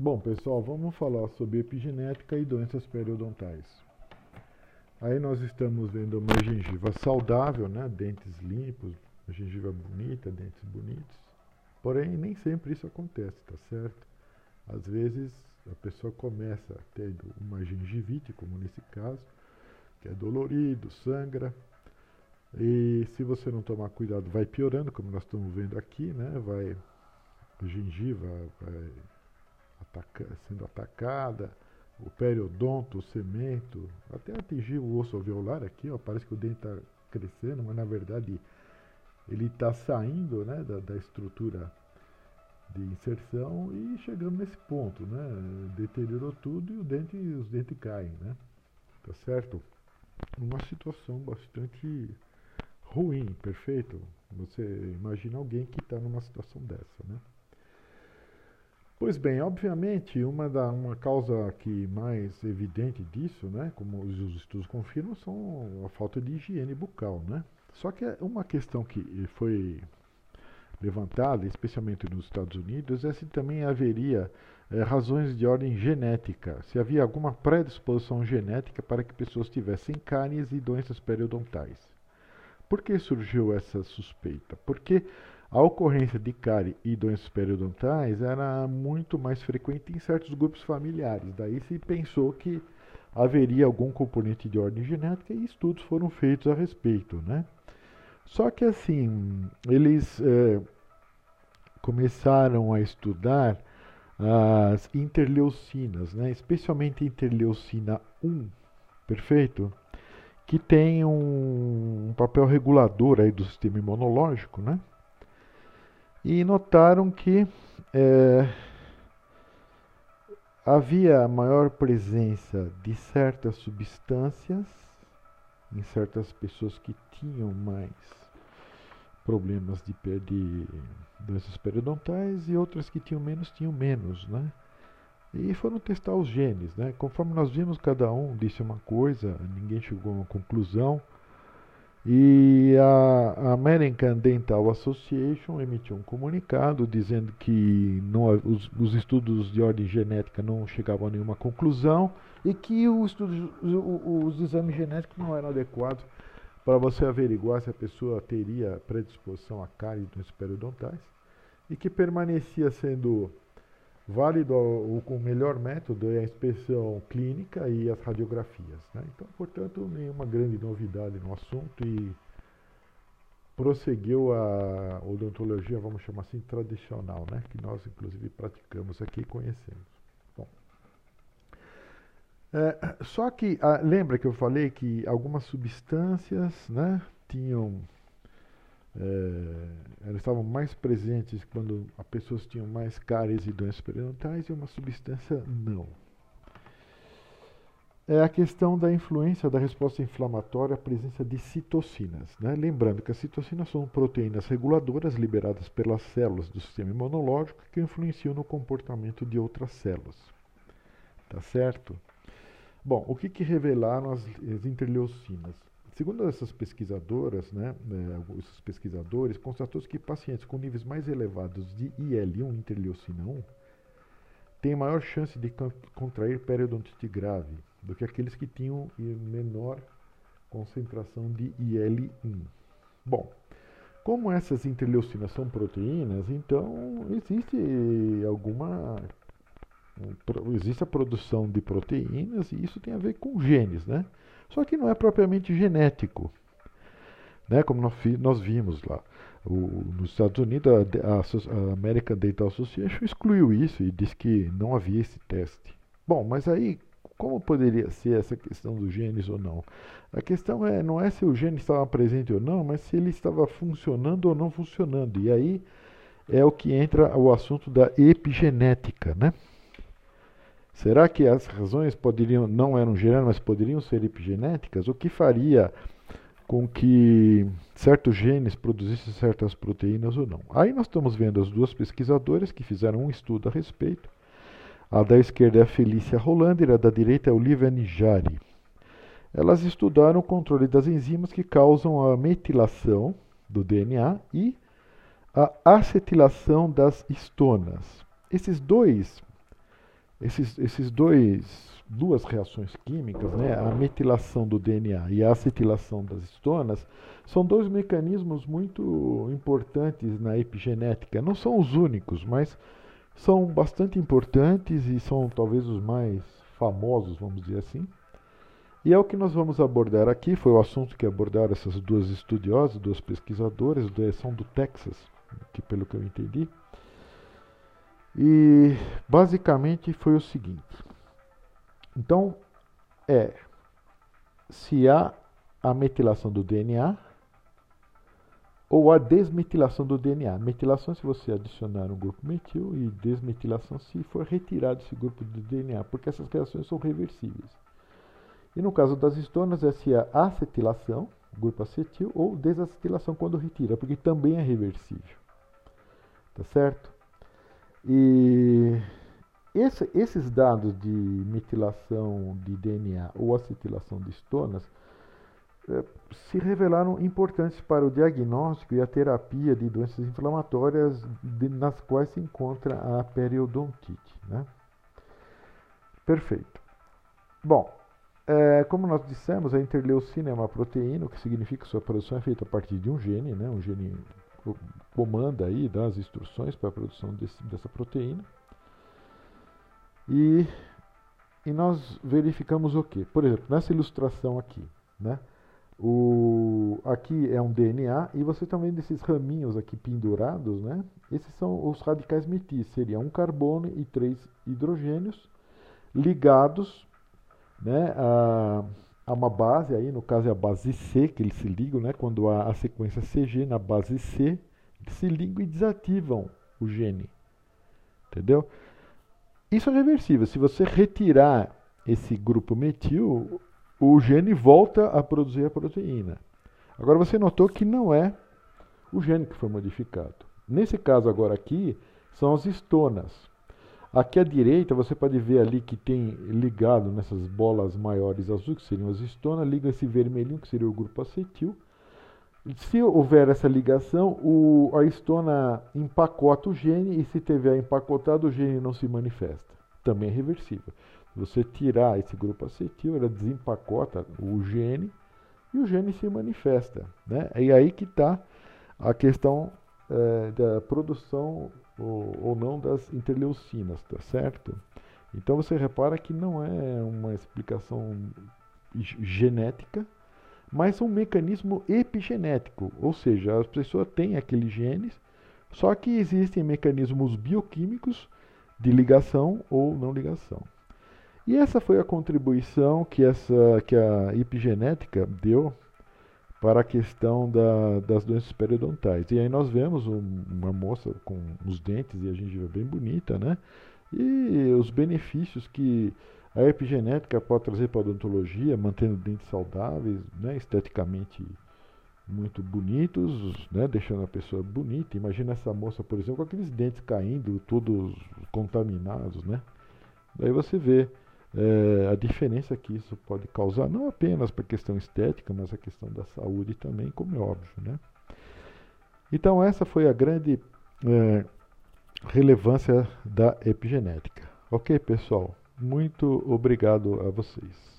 Bom, pessoal, vamos falar sobre epigenética e doenças periodontais. Aí nós estamos vendo uma gengiva saudável, né? dentes limpos, gengiva bonita, dentes bonitos. Porém, nem sempre isso acontece, tá certo? Às vezes a pessoa começa tendo uma gengivite, como nesse caso, que é dolorido, sangra, e se você não tomar cuidado, vai piorando, como nós estamos vendo aqui, né? Vai a gengiva vai ataca, sendo atacada, o periodonto, o cemento, até atingir o osso alveolar aqui, ó, parece que o dente está crescendo, mas na verdade ele está saindo né, da, da, estrutura de inserção e chegando nesse ponto, né? Deteriorou tudo e o dente, os dentes caem, né? Tá certo? Uma situação bastante ruim, perfeito? Você imagina alguém que está numa situação dessa, né? Pois bem, obviamente, uma, da, uma causa que mais evidente disso, né, como os estudos confirmam, são a falta de higiene bucal, né? Só que uma questão que foi levantada, especialmente nos Estados Unidos, é se também haveria é, razões de ordem genética, se havia alguma predisposição genética para que pessoas tivessem cáries e doenças periodontais. Por que surgiu essa suspeita? Porque a ocorrência de cárie e doenças periodontais era muito mais frequente em certos grupos familiares. Daí se pensou que haveria algum componente de ordem genética e estudos foram feitos a respeito, né? Só que assim, eles é, começaram a estudar as interleucinas, né? especialmente interleucina 1, perfeito? que tem um, um papel regulador aí do sistema imunológico, né? E notaram que é, havia maior presença de certas substâncias em certas pessoas que tinham mais problemas de, de doenças periodontais e outras que tinham menos tinham menos, né? E foram testar os genes, né? Conforme nós vimos, cada um disse uma coisa, ninguém chegou a uma conclusão. E a American Dental Association emitiu um comunicado dizendo que não, os, os, estudos de ordem genética não chegavam a nenhuma conclusão e que o estudo, os, os exames genéticos não eram adequados para você averiguar se a pessoa teria predisposição a cárie dos periodontais e que permanecia sendo válido o, o melhor método é a inspeção clínica e as radiografias. Né? Então, portanto, nenhuma grande novidade no assunto e prosseguiu a odontologia, vamos chamar assim, tradicional, né? que nós inclusive praticamos aqui e conhecemos. É, só que, ah, lembra que eu falei que algumas substâncias né, tinham é, elas estavam mais presentes quando as pessoas tinham mais cáries e doenças periodontais e uma substância não. É a questão da influência da resposta inflamatória à presença de citocinas. Né? Lembrando que as citocinas são proteínas reguladoras liberadas pelas células do sistema imunológico que influenciam no comportamento de outras células. Tá certo? Bom, o que, que revelaram as, as interleucinas? Segundo essas pesquisadoras, né, é, esses pesquisadores, constatou-se que pacientes com níveis mais elevados de IL-1, interleucina 1, têm maior chance de contrair periodontite grave do que aqueles que tinham menor concentração de IL-1. Bom, como essas interleucinas são proteínas, então existe alguma existe a produção de proteínas e isso tem a ver com genes, né? Só que não é propriamente genético. Né? Como nós, nós vimos lá. O, nos Estados Unidos, a, a, American Dental Association excluiu isso e disse que não havia esse teste. Bom, mas aí, como poderia ser essa questão dos genes ou não? A questão é, não é se o gene estava presente ou não, mas se ele estava funcionando ou não funcionando. E aí é o que entra o assunto da epigenética, né? Será que as razões poderiam não eram gerais, mas poderiam ser epigenéticas? O que faria com que certos genes produzissem certas proteínas ou não? Aí nós estamos vendo as duas pesquisadoras que fizeram um estudo a respeito. A da esquerda é a Felícia Rolander, a da direita é a Olivia Nijari. Elas estudaram o controle das enzimas que causam a metilação do DNA e a acetilação das histonas. Esses dois esses, esses dois duas reações químicas, né, a metilação do DNA e a acetilação das histonas, são dois mecanismos muito importantes na epigenética. Não são os únicos, mas são bastante importantes e são talvez os mais famosos, vamos dizer assim. E é o que nós vamos abordar aqui, foi o assunto que abordaram essas duas estudiosas, duas pesquisadoras, são do Texas, que pelo que eu entendi. E basicamente foi o seguinte. Então, é se há a metilação do DNA ou a desmetilação do DNA. Metilação se você adicionar um grupo metil e desmetilação se for retirado esse grupo de DNA, porque essas reações são reversíveis. E no caso das histonas é se há acetilação, grupo acetil, ou desacetilação quando retira, porque também é reversível. Tá certo? E esse, esses dados de metilação de DNA ou acetilação de estonas eh, se revelaram importantes para o diagnóstico e a terapia de doenças inflamatórias de, nas quais se encontra a periodontite. Né? Perfeito. Bom, é, como nós dissemos, a interleucina é uma proteína, o que significa que sua produção é feita a partir de um gene, né? um gene comanda aí, dá as instruções para a produção desse, dessa proteína. E, e nós verificamos o que? Por exemplo, nessa ilustração aqui, né? O, aqui é um DNA e você também desses raminhos aqui pendurados, né? Esses são os radicais metis, seria um carbono e três hidrogênios ligados, né, a, a uma base aí, no caso é a base C que eles se ligam, né? Quando há a sequência CG na base C, eles se ligam e desativam o gene, entendeu? Isso é reversível. Se você retirar esse grupo metil, o gene volta a produzir a proteína. Agora você notou que não é o gene que foi modificado. Nesse caso agora aqui, são as histonas. Aqui à direita você pode ver ali que tem ligado nessas bolas maiores azuis, que seriam as histonas, liga esse vermelhinho, que seria o grupo acetil. Se houver essa ligação, o, a histona empacota o gene e se tiver empacotado, o gene não se manifesta. Também é reversível. Se você tirar esse grupo acetil, ela desempacota o gene e o gene se manifesta. Né? E aí que está a questão é, da produção ou, ou não das interleucinas, tá certo? Então você repara que não é uma explicação genética, mas um mecanismo epigenético, ou seja, as pessoas têm aqueles genes, só que existem mecanismos bioquímicos de ligação ou não ligação. E essa foi a contribuição que, essa, que a epigenética deu para a questão da, das doenças periodontais. E aí nós vemos um, uma moça com os dentes e a gengiva bem bonita, né? E os benefícios que a epigenética pode trazer para a odontologia, mantendo dentes saudáveis, né, esteticamente muito bonitos, né, deixando a pessoa bonita. Imagina essa moça, por exemplo, com aqueles dentes caindo, todos contaminados, né? Daí você vê é, a diferença que isso pode causar, não apenas para a questão estética, mas a questão da saúde também, como é óbvio, né? Então essa foi a grande é, relevância da epigenética. Ok, pessoal? Muito obrigado a vocês.